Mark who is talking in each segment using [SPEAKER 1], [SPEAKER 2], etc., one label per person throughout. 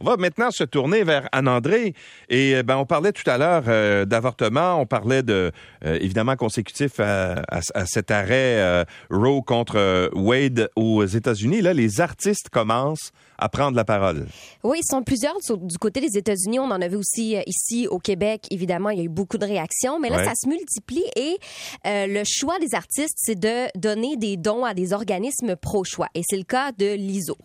[SPEAKER 1] On va maintenant se tourner vers Anne-André. Et ben, on parlait tout à l'heure euh, d'avortement. On parlait de, euh, évidemment, consécutif à, cet arrêt euh, Roe contre Wade aux États-Unis. Là, les artistes commencent à prendre la parole.
[SPEAKER 2] Oui, ils sont plusieurs du côté des États-Unis. On en a vu aussi ici au Québec. Évidemment, il y a eu beaucoup de réactions, mais là, ça se multiplie et le choix des artistes, c'est de donner des dons à des organismes pro-choix. Et c'est le cas de l'ISO.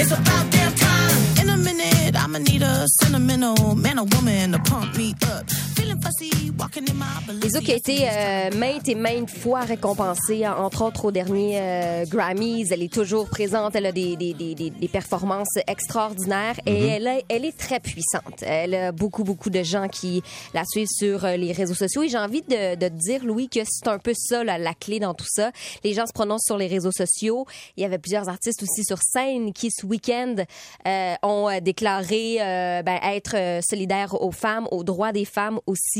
[SPEAKER 2] It's about damn time. In a minute, I'ma need a sentimental man or woman to pump me up. Les qui a été euh, maintes et maintes fois récompensée, entre autres au dernier euh, Grammys. Elle est toujours présente. Elle a des, des, des, des performances extraordinaires et mm-hmm. elle, elle est très puissante. Elle a beaucoup, beaucoup de gens qui la suivent sur euh, les réseaux sociaux. Et j'ai envie de, de te dire, Louis, que c'est un peu ça la, la, clé dans tout ça. Les gens se prononcent sur les réseaux sociaux. Il y avait plusieurs artistes aussi sur scène qui, ce week-end, euh, ont déclaré ben, être solidaires aux femmes, aux droits des femmes aussi.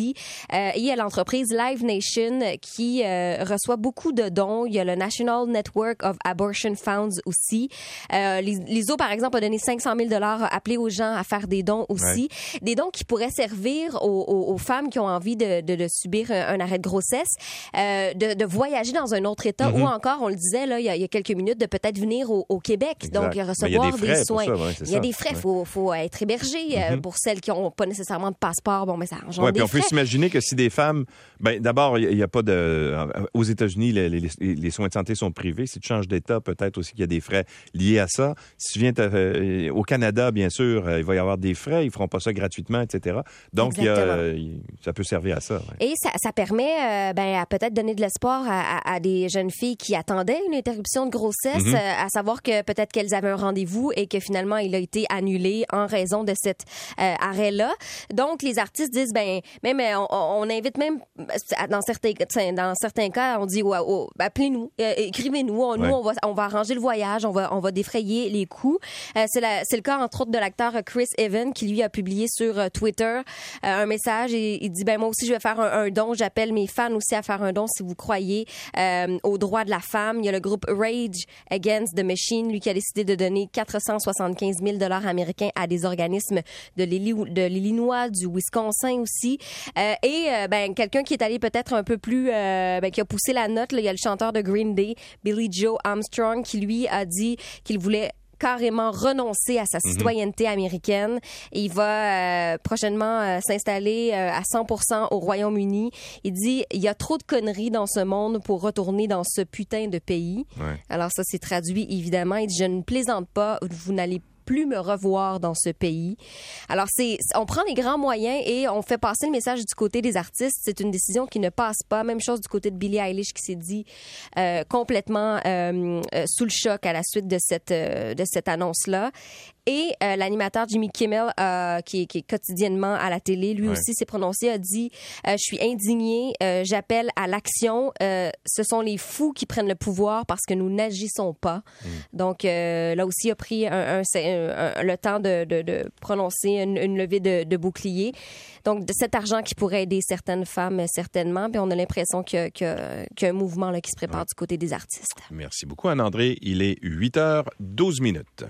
[SPEAKER 2] Euh, il y a l'entreprise Live Nation qui euh, reçoit beaucoup de dons. Il y a le National Network of Abortion Funds aussi. Euh, L'ISO, par exemple, a donné 500 000 dollars, a appelé aux gens à faire des dons aussi. Des dons qui pourraient servir aux, femmes qui ont envie de, de, subir un, arrêt de grossesse, euh, de, de, voyager dans un autre État ou mm-hmm. encore, on le disait là, il y a, il y a quelques minutes, de peut-être venir au, au Québec, donc recevoir des, soins. il y a des frais, il faut, faut, être hébergé. Mm-hmm. Pour celles qui n'ont pas nécessairement de passeport, bon, mais ça engendre des frais
[SPEAKER 1] imaginer que si des femmes, ben d'abord, il n'y a, pas de, aux États-Unis, les, soins de santé sont privés. Si tu changes d'État, peut-être aussi qu'il y a des frais liés à ça. Si tu viens euh, au Canada, bien sûr, euh, il va y avoir des frais. Ils feront pas ça gratuitement, etc. Donc, ça peut servir à ça.
[SPEAKER 2] Et ça, permet, euh, ben, à peut-être donner de l'espoir à, des jeunes filles qui attendaient une interruption de grossesse, mm-hmm. à savoir que peut-être qu'elles avaient un rendez-vous et que finalement il a été annulé en raison de cet arrêt-là. Donc, les artistes disent, ben, même on, invite même, dans certains, dans certains cas, on dit, ouais, oh, appelez-nous, euh, écrivez-nous, nous, on va, on va arranger le voyage, on va, on va défrayer les coûts. Euh, c'est, le cas, entre autres, de l'acteur Chris Evans, qui lui a publié sur euh, Twitter un message et il dit, ben, moi aussi, je vais faire un, don. J'appelle mes fans aussi à faire un don si vous croyez aux droits de la femme. Il y a le groupe Rage Against the Machine, lui, qui a décidé de donner 475 000 dollars américains à des organismes de l'Illinois, du Wisconsin aussi. Euh, et euh, ben quelqu'un qui est allé peut-être un peu plus, euh, ben, qui a poussé la note. Là, il y a le chanteur de Green Day, Billy Joe Armstrong, qui lui a dit qu'il voulait carrément renoncer à sa mhm. citoyenneté américaine. il va prochainement s'installer à 100% au Royaume-Uni. Il dit il y a trop de conneries dans ce monde pour retourner dans ce putain de pays. Alors ça c'est traduit évidemment. Il dit je ne plaisante pas. Vous n'allez plus me revoir dans ce pays. Alors, c'est, on prend les grands moyens et on fait passer le message du côté des artistes. C'est une décision qui ne passe pas. Même chose du côté de Billie Eilish qui s'est dit euh, complètement euh, euh, sous le choc à la suite de cette, de cette annonce-là. Et l'animateur Jimmy Kimmel, qui, qui, est quotidiennement à la télé, lui aussi s'est prononcé, a dit Je suis indigné, j'appelle à l'action. ce sont les fous qui prennent le pouvoir parce que nous n'agissons pas. Mm. Donc là aussi, il a pris un, un, le temps de, prononcer une, levée de, bouclier. Donc, de cet argent qui pourrait aider certaines femmes, certainement. Puis on a l'impression qu'il y, a un mouvement là, qui se prépare du côté des artistes.
[SPEAKER 1] Merci beaucoup, Anne-André. Il est 8 h 12 minutes.